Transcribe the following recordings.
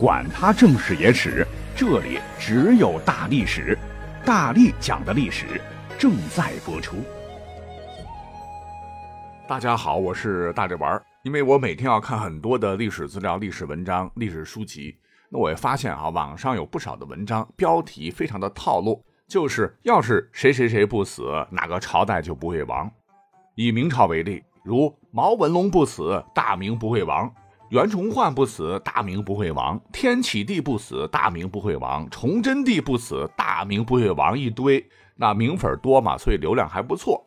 管他正史野史，这里只有大历史，大力讲的历史正在播出。大家好，我是大力丸儿。因为我每天要看很多的历史资料、历史文章、历史书籍，那我也发现啊，网上有不少的文章标题非常的套路，就是要是谁谁谁不死，哪个朝代就不会亡。以明朝为例，如毛文龙不死，大明不会亡。袁崇焕不死，大明不会亡；天启帝不死，大明不会亡；崇祯帝不死，大明不会亡。一堆，那名粉多嘛，所以流量还不错。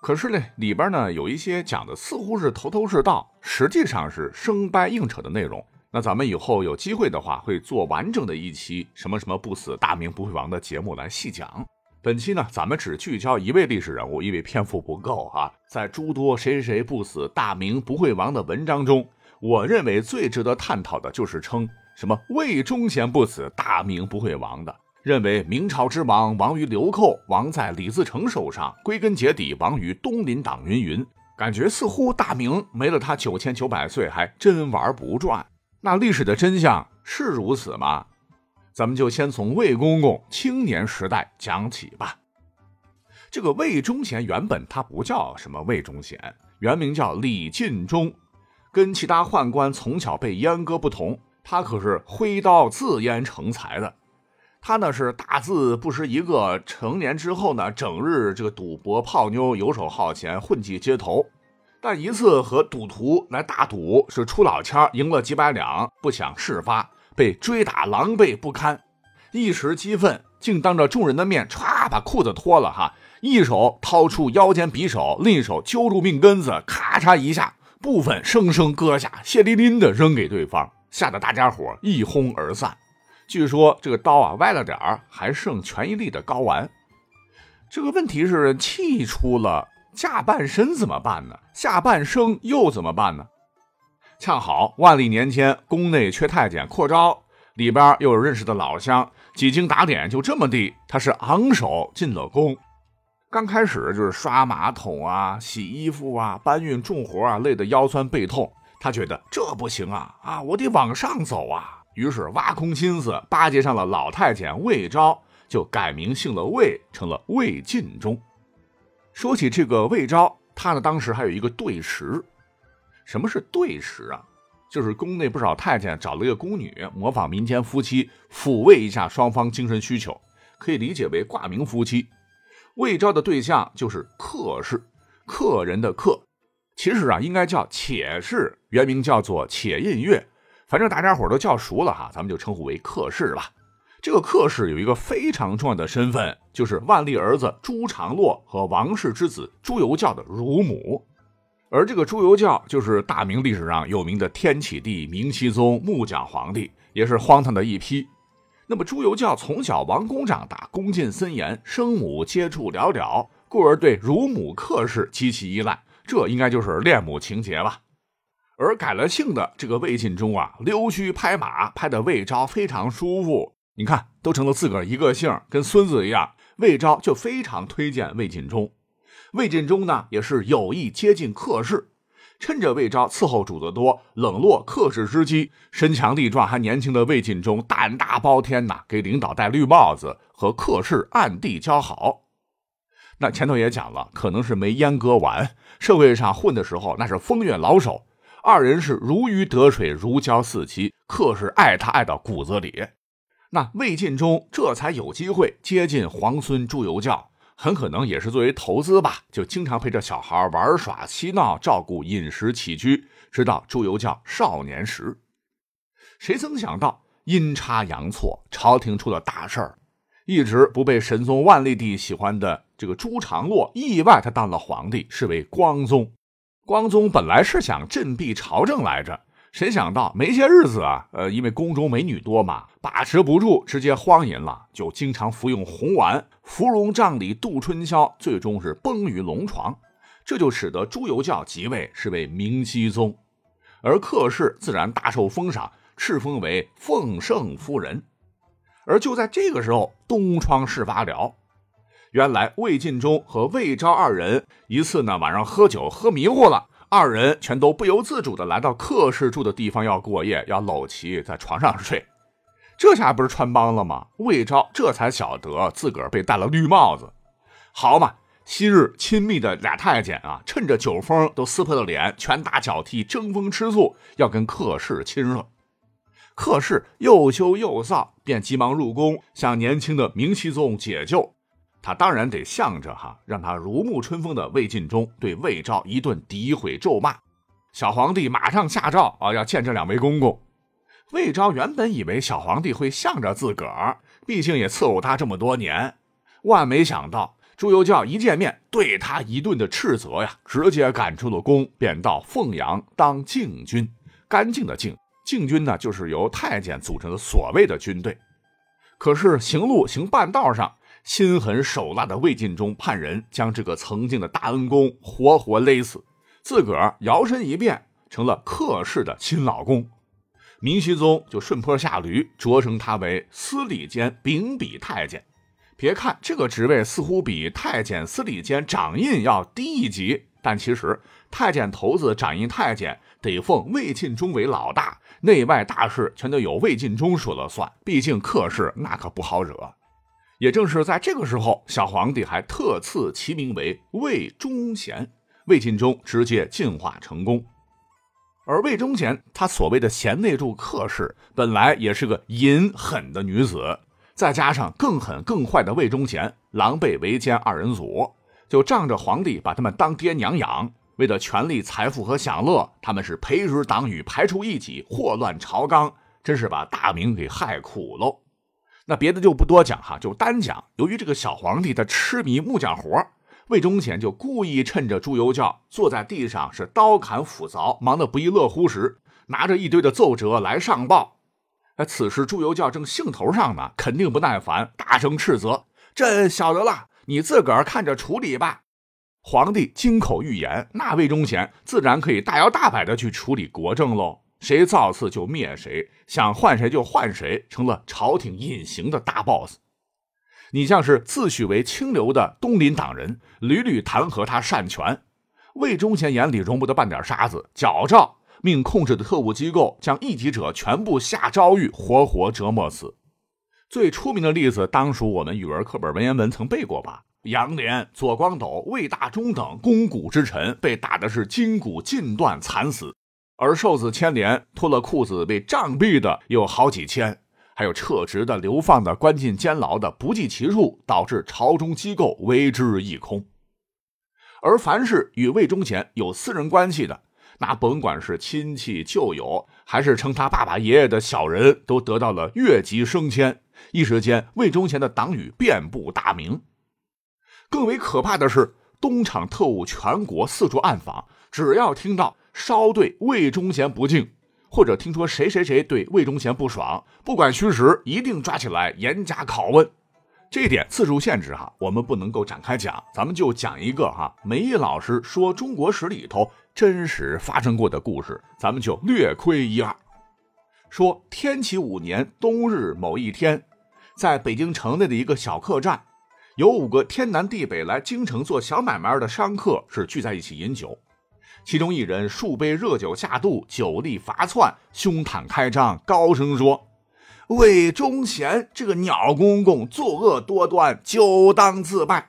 可是呢，里边呢有一些讲的似乎是头头是道，实际上是生掰硬扯的内容。那咱们以后有机会的话，会做完整的一期什么什么不死，大明不会亡的节目来细讲。本期呢，咱们只聚焦一位历史人物，因为篇幅不够啊。在诸多谁谁谁不死，大明不会亡的文章中。我认为最值得探讨的就是称什么魏忠贤不死，大明不会亡的。认为明朝之亡亡于流寇，亡在李自成手上，归根结底亡于东林党云云。感觉似乎大明没了他九千九百岁还真玩不转。那历史的真相是如此吗？咱们就先从魏公公青年时代讲起吧。这个魏忠贤原本他不叫什么魏忠贤，原名叫李进忠。跟其他宦官从小被阉割不同，他可是挥刀自阉成才的。他呢是大字不识一个，成年之后呢，整日这个赌博泡妞，游手好闲，混迹街头。但一次和赌徒来大赌，是出老千，赢了几百两，不想事发，被追打狼狈不堪，一时激愤，竟当着众人的面歘把裤子脱了哈，一手掏出腰间匕首，另一手揪住命根子，咔嚓一下。部分生生割下，血淋淋的扔给对方，吓得大家伙一哄而散。据说这个刀啊歪了点儿，还剩全一粒的睾丸。这个问题是气出了下半身怎么办呢？下半生又怎么办呢？恰好万历年间宫内缺太监扩招，里边又有认识的老乡，几经打点，就这么地，他是昂首进了宫。刚开始就是刷马桶啊、洗衣服啊、搬运重活啊，累得腰酸背痛。他觉得这不行啊啊，我得往上走啊。于是挖空心思巴结上了老太监魏昭，就改名姓了魏，成了魏晋忠。说起这个魏昭，他呢当时还有一个对食。什么是对食啊？就是宫内不少太监找了一个宫女，模仿民间夫妻，抚慰一下双方精神需求，可以理解为挂名夫妻。魏昭的对象就是客氏，客人的客，其实啊应该叫且氏，原名叫做且印月，反正大家伙都叫熟了哈，咱们就称呼为客氏吧。这个客氏有一个非常重要的身份，就是万历儿子朱常洛和王氏之子朱由校的乳母，而这个朱由校就是大明历史上有名的天启帝、明熹宗、木匠皇帝，也是荒唐的一批。那么朱由校从小王公长大，恭敬森严，生母接触寥寥，故而对乳母客氏极其依赖，这应该就是恋母情节吧。而改了姓的这个魏晋忠啊，溜须拍马，拍的魏昭非常舒服。你看，都成了自个儿一个姓，跟孙子一样。魏昭就非常推荐魏晋忠，魏晋忠呢也是有意接近客氏。趁着魏昭伺候主子多，冷落客氏之机，身强力壮还年轻的魏晋忠胆大包天呐，给领导戴绿帽子，和客氏暗地交好。那前头也讲了，可能是没阉割完，社会上混的时候那是风月老手，二人是如鱼得水，如胶似漆，客氏爱他爱到骨子里。那魏晋忠这才有机会接近皇孙朱由校。很可能也是作为投资吧，就经常陪着小孩玩耍、嬉闹，照顾饮食起居，直到朱由校少年时。谁曾想到阴差阳错，朝廷出了大事儿，一直不被神宗万历帝喜欢的这个朱常洛，意外他当了皇帝，是为光宗。光宗本来是想振臂朝政来着。谁想到没些日子啊，呃，因为宫中美女多嘛，把持不住，直接荒淫了，就经常服用红丸，芙蓉帐里度春宵，最终是崩于龙床。这就使得朱由校即位，是为明熹宗，而客氏自然大受封赏，敕封为奉圣夫人。而就在这个时候，东窗事发了。原来魏晋忠和魏昭二人一次呢晚上喝酒喝迷糊了。二人全都不由自主的来到客氏住的地方要过夜，要搂齐在床上睡。这下不是穿帮了吗？魏昭这才晓得自个儿被戴了绿帽子。好嘛，昔日亲密的俩太监啊，趁着酒疯都撕破了脸，拳打脚踢，争风吃醋，要跟客氏亲热。客氏又羞又臊，便急忙入宫向年轻的明熹宗解救。他当然得向着哈，让他如沐春风的魏晋忠对魏昭一顿诋毁咒骂。小皇帝马上下诏啊，要见这两位公公。魏昭原本以为小皇帝会向着自个儿，毕竟也伺候他这么多年，万没想到朱由校一见面对他一顿的斥责呀，直接赶出了宫，便到凤阳当禁军。干净的净，禁军呢，就是由太监组成的所谓的军队。可是行路行半道上，心狠手辣的魏晋忠派人将这个曾经的大恩公活活勒死，自个儿摇身一变成了客氏的亲老公。明熹宗就顺坡下驴，擢升他为司礼监秉笔太监。别看这个职位似乎比太监、司礼监、掌印要低一级，但其实太监头子、掌印太监得奉魏晋忠为老大，内外大事全都由魏晋忠说了算。毕竟客氏那可不好惹。也正是在这个时候，小皇帝还特赐其名为魏忠贤，魏晋忠直接进化成功。而魏忠贤，他所谓的贤内助客氏，本来也是个淫狠的女子，再加上更狠更坏的魏忠贤，狼狈为奸二人组，就仗着皇帝把他们当爹娘养，为了权力、财富和享乐，他们是培植党羽，排除异己，祸乱朝纲，真是把大明给害苦喽。那别的就不多讲哈，就单讲，由于这个小皇帝他痴迷木匠活。魏忠贤就故意趁着朱由校坐在地上是刀砍斧凿，忙得不亦乐乎时，拿着一堆的奏折来上报。哎，此时朱由校正兴头上呢，肯定不耐烦，大声斥责：“朕晓得了，你自个儿看着处理吧。”皇帝金口玉言，那魏忠贤自然可以大摇大摆的去处理国政喽。谁造次就灭谁，想换谁就换谁，成了朝廷隐形的大 boss。你像是自诩为清流的东林党人，屡屡弹劾他擅权，魏忠贤眼里容不得半点沙子，矫诏命控制的特务机构将异己者全部下诏狱，活活折磨死。最出名的例子，当属我们语文课本文言文曾背过吧？杨涟、左光斗、魏大忠等肱骨之臣被打的是筋骨尽断，惨死；而受子牵连，脱了裤子被杖毙的有好几千。还有撤职的、流放的、关进监牢的，不计其数，导致朝中机构为之一空。而凡是与魏忠贤有私人关系的，那甭管是亲戚旧友，还是称他爸爸爷爷的小人，都得到了越级升迁。一时间，魏忠贤的党羽遍布大明。更为可怕的是，东厂特务全国四处暗访，只要听到稍对魏忠贤不敬。或者听说谁谁谁对魏忠贤不爽，不管虚实，一定抓起来严加拷问。这点次数限制哈，我们不能够展开讲，咱们就讲一个哈，梅毅老师说中国史里头真实发生过的故事，咱们就略窥一二。说天启五年冬日某一天，在北京城内的一个小客栈，有五个天南地北来京城做小买卖的商客是聚在一起饮酒。其中一人数杯热酒下肚，酒力发窜，胸袒开张，高声说：“魏忠贤这个鸟公公作恶多端，就当自败。”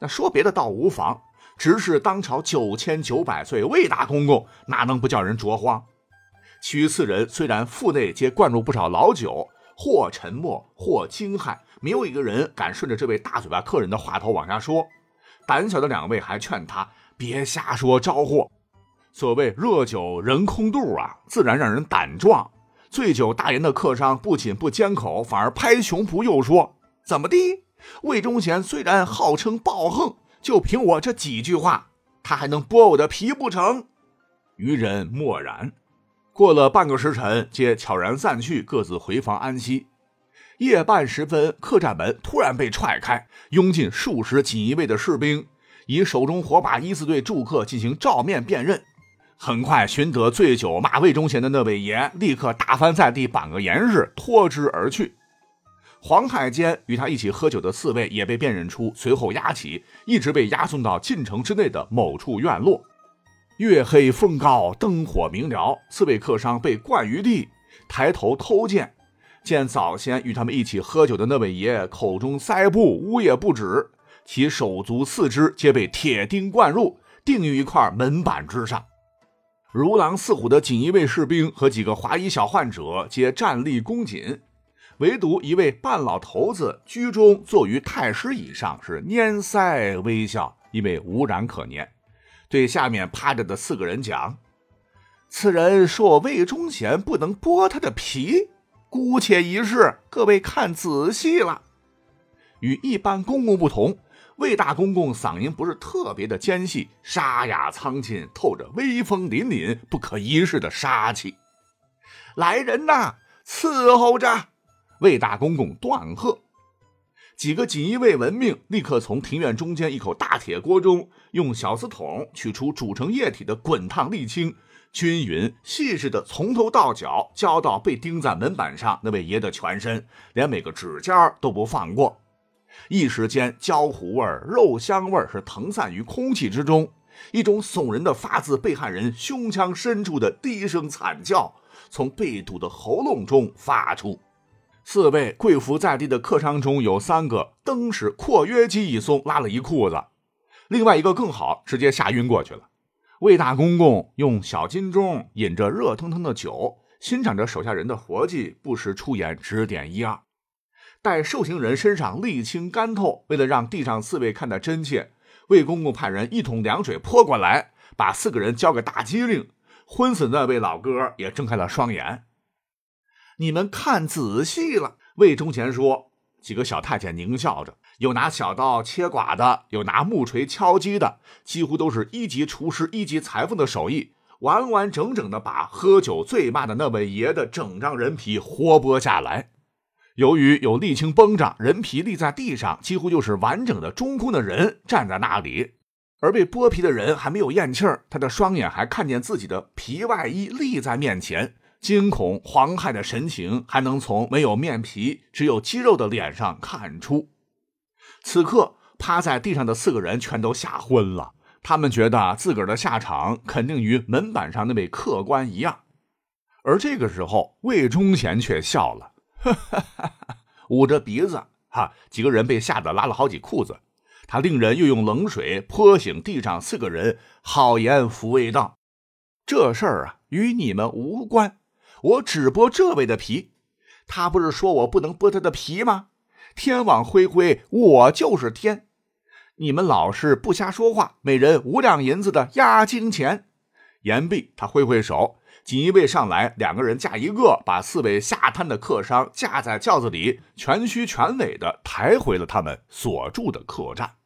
那说别的倒无妨，只是当朝九千九百岁魏大公公，哪能不叫人着慌？其余四人虽然腹内皆灌入不少老酒，或沉默，或惊骇，没有一个人敢顺着这位大嘴巴客人的话头往下说。胆小的两位还劝他。别瞎说招呼，所谓热酒人空肚啊，自然让人胆壮。醉酒大言的客商不仅不缄口，反而拍胸脯又说：“怎么的？魏忠贤虽然号称暴横，就凭我这几句话，他还能剥我的皮不成？”余人默然。过了半个时辰，皆悄然散去，各自回房安息。夜半时分，客栈门突然被踹开，涌进数十锦衣卫的士兵。以手中火把依次对住客进行照面辨认，很快寻得醉酒骂魏忠贤的那位爷，立刻打翻在地，绑个严实，拖之而去。黄海坚与他一起喝酒的四位也被辨认出，随后押起，一直被押送到晋城之内的某处院落。月黑风高，灯火明了，四位客商被灌于地，抬头偷见，见早先与他们一起喝酒的那位爷口中塞布，呜咽不止，其手足四肢皆被铁钉灌入，钉于一块门板之上。如狼似虎的锦衣卫士兵和几个华裔小患者皆站立恭谨，唯独一位半老头子居中坐于太师椅上，是拈腮微笑，因为无染可念。对下面趴着的四个人讲：“此人说魏忠贤不能剥他的皮，姑且一试，各位看仔细了。”与一般公公不同。魏大公公嗓音不是特别的尖细，沙哑苍劲，透着威风凛凛、不可一世的杀气。来人呐，伺候着！魏大公公断喝。几个锦衣卫闻命，立刻从庭院中间一口大铁锅中，用小瓷桶取出煮成液体的滚烫沥青，均匀细致的从头到脚浇到被钉在门板上那位爷的全身，连每个指尖都不放过。一时间，焦糊味儿、肉香味儿是腾散于空气之中，一种悚人的、发自被害人胸腔深处的低声惨叫从被堵的喉咙中发出。四位跪伏在地的客商中有三个，登时括约肌一松，拉了一裤子；另外一个更好，直接吓晕过去了。魏大公公用小金钟饮着热腾腾的酒，欣赏着手下人的活计，不时出言指点一二。待受刑人身上沥青干透，为了让地上四位看得真切，魏公公派人一桶凉水泼过来，把四个人浇个大机灵。昏死那位老哥也睁开了双眼。你们看仔细了，魏忠贤说。几个小太监狞笑着，有拿小刀切剐的，有拿木锤敲击的，几乎都是一级厨师、一级裁缝的手艺，完完整整的把喝酒醉骂的那位爷的整张人皮活剥下来。由于有沥青绷着，人皮立在地上，几乎就是完整的中空的人站在那里。而被剥皮的人还没有咽气儿，他的双眼还看见自己的皮外衣立在面前，惊恐惶骇的神情还能从没有面皮、只有肌肉的脸上看出。此刻趴在地上的四个人全都吓昏了，他们觉得自个儿的下场肯定与门板上那位客官一样。而这个时候，魏忠贤却笑了。哈 哈捂着鼻子，哈，几个人被吓得拉了好几裤子。他令人又用冷水泼醒地上四个人，好言抚慰道：“这事儿啊，与你们无关，我只剥这位的皮。他不是说我不能剥他的皮吗？天网恢恢，我就是天。你们老是不瞎说话，每人五两银子的押金钱。”言毕，他挥挥手。锦衣卫上来，两个人架一个，把四位下瘫的客商架在轿子里，全虚全尾的抬回了他们所住的客栈。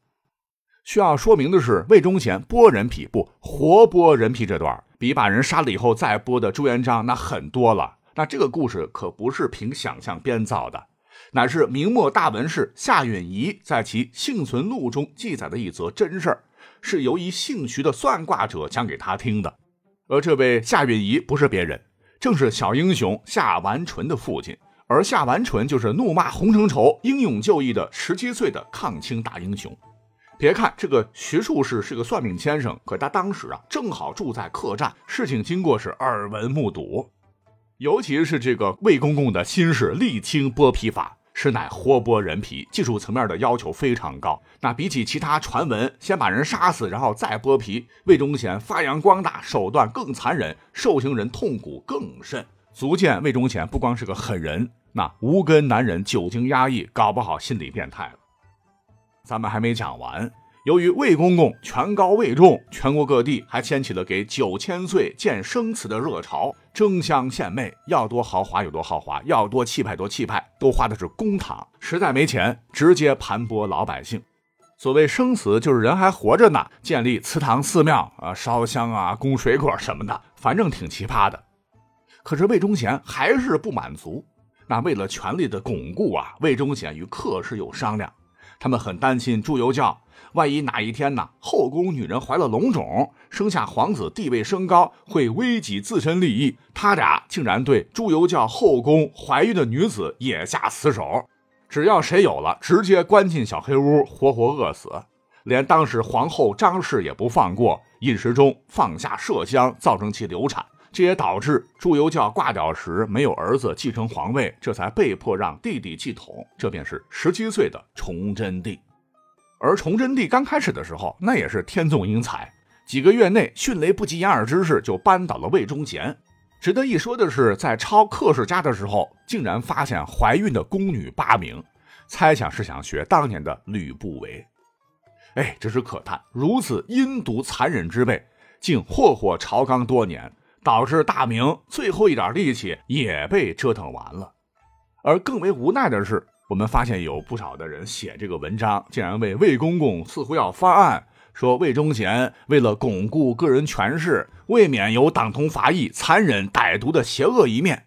需要说明的是，魏忠贤剥人皮不活剥人皮这段，比把人杀了以后再剥的朱元璋那狠多了。那这个故事可不是凭想象编造的，乃是明末大文士夏允彝在其《幸存录》中记载的一则真事，是由一姓徐的算卦者讲给他听的。而这位夏允彝不是别人，正是小英雄夏完淳的父亲。而夏完淳就是怒骂洪承畴、英勇就义的十七岁的抗清大英雄。别看这个徐术士是个算命先生，可他当时啊正好住在客栈，事情经过是耳闻目睹。尤其是这个魏公公的新式沥青剥皮法。实乃活剥人皮，技术层面的要求非常高。那比起其他传闻，先把人杀死，然后再剥皮，魏忠贤发扬光大，手段更残忍，受刑人痛苦更甚，足见魏忠贤不光是个狠人，那无根男人久经压抑，搞不好心理变态了。咱们还没讲完。由于魏公公权高位重，全国各地还掀起了给九千岁建生祠的热潮，争相献媚，要多豪华有多豪华，要多气派多气派，都花的是公帑。实在没钱，直接盘剥老百姓。所谓生祠，就是人还活着呢，建立祠堂寺庙啊，烧香啊，供水果什么的，反正挺奇葩的。可是魏忠贤还是不满足，那为了权力的巩固啊，魏忠贤与客氏有商量，他们很担心朱由校。万一哪一天呢，后宫女人怀了龙种，生下皇子，地位升高，会危及自身利益。他俩竟然对朱由校后宫怀孕的女子也下死手，只要谁有了，直接关进小黑屋，活活饿死。连当时皇后张氏也不放过，饮食中放下麝香，造成其流产。这也导致朱由校挂掉时没有儿子继承皇位，这才被迫让弟弟继统。这便是十七岁的崇祯帝。而崇祯帝刚开始的时候，那也是天纵英才，几个月内迅雷不及掩耳之势就扳倒了魏忠贤。值得一说的是，在抄克氏家的时候，竟然发现怀孕的宫女八名，猜想是想学当年的吕不韦。哎，真是可叹，如此阴毒残忍之辈，竟祸祸朝纲多年。导致大明最后一点力气也被折腾完了，而更为无奈的是，我们发现有不少的人写这个文章，竟然为魏公公似乎要翻案，说魏忠贤为了巩固个人权势，未免有党同伐异、残忍歹毒的邪恶一面。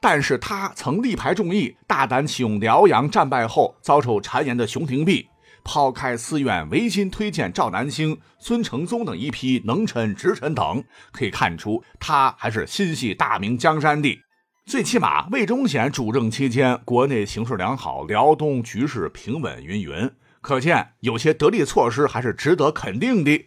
但是他曾力排众议，大胆启用辽阳战败后遭受谗言的熊廷弼。抛开寺院，唯心推荐赵南星、孙承宗等一批能臣直臣等，可以看出他还是心系大明江山的。最起码魏忠贤主政期间，国内形势良好，辽东局势平稳，云云。可见有些得力措施还是值得肯定的。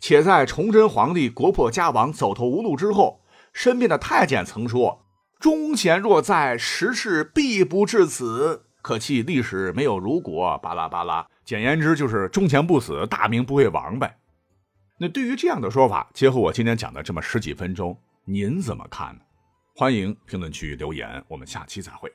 且在崇祯皇帝国破家亡、走投无路之后，身边的太监曾说：“忠贤若在，时事必不至此。”可惜历史没有如果，巴拉巴拉。简言之，就是忠贤不死，大明不会亡呗。那对于这样的说法，结合我今天讲的这么十几分钟，您怎么看呢？欢迎评论区留言，我们下期再会。